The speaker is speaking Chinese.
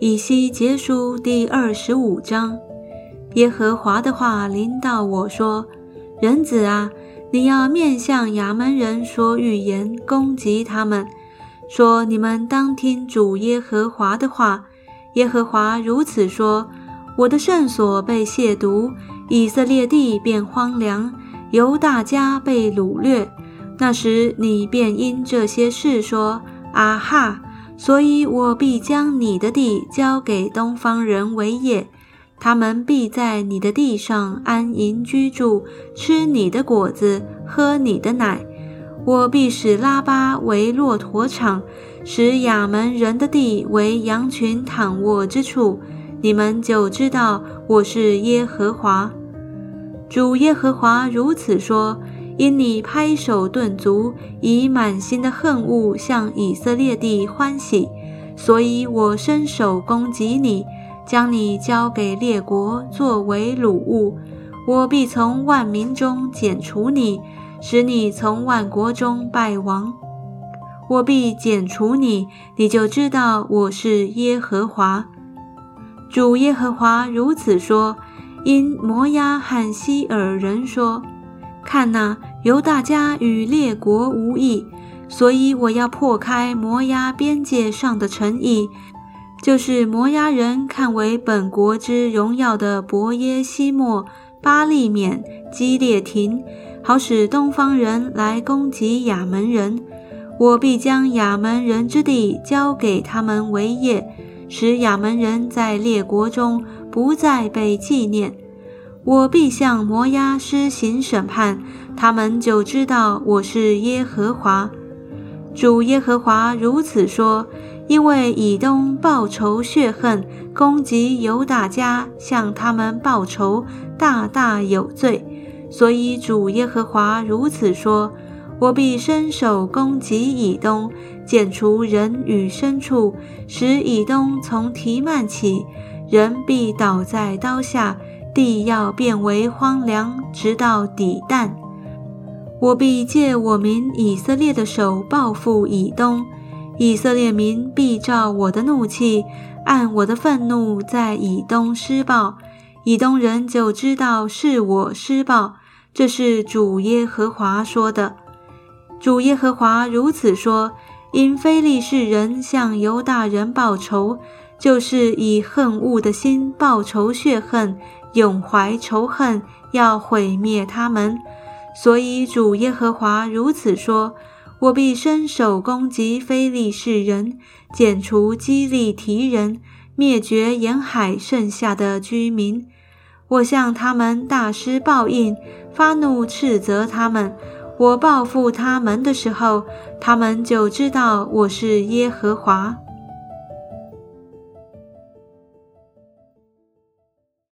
以西结书第二十五章，耶和华的话临到我说：“人子啊，你要面向衙门人说预言，攻击他们，说你们当听主耶和华的话。耶和华如此说：我的圣所被亵渎，以色列地变荒凉，犹大家被掳掠。那时你便因这些事说：啊哈！”所以我必将你的地交给东方人为业，他们必在你的地上安营居住，吃你的果子，喝你的奶。我必使拉巴为骆驼场，使亚门人的地为羊群躺卧之处。你们就知道我是耶和华，主耶和华如此说。因你拍手顿足，以满心的恨恶向以色列地欢喜，所以我伸手攻击你，将你交给列国作为掳物。我必从万民中剪除你，使你从万国中败亡。我必剪除你，你就知道我是耶和华。主耶和华如此说：因摩押和希尔人说。看呐，犹大家与列国无异，所以我要破开摩押边界上的城邑，就是摩押人看为本国之荣耀的伯耶西莫、巴利缅、基列廷，好使东方人来攻击亚门人。我必将亚门人之地交给他们为业，使亚门人在列国中不再被纪念。我必向摩押施行审判，他们就知道我是耶和华。主耶和华如此说：因为以东报仇血恨，攻击犹大家，向他们报仇，大大有罪。所以主耶和华如此说：我必伸手攻击以东，剪除人与牲畜，使以东从提曼起，人必倒在刀下。地要变为荒凉，直到底旦。我必借我民以色列的手报复以东，以色列民必照我的怒气，按我的愤怒在以东施暴。以东人就知道是我施暴。这是主耶和华说的。主耶和华如此说：因非利士人向犹大人报仇，就是以恨恶的心报仇血恨。永怀仇恨，要毁灭他们。所以主耶和华如此说：我必伸手攻击非利士人，剪除基利提人，灭绝沿海剩下的居民。我向他们大施报应，发怒斥责他们。我报复他们的时候，他们就知道我是耶和华。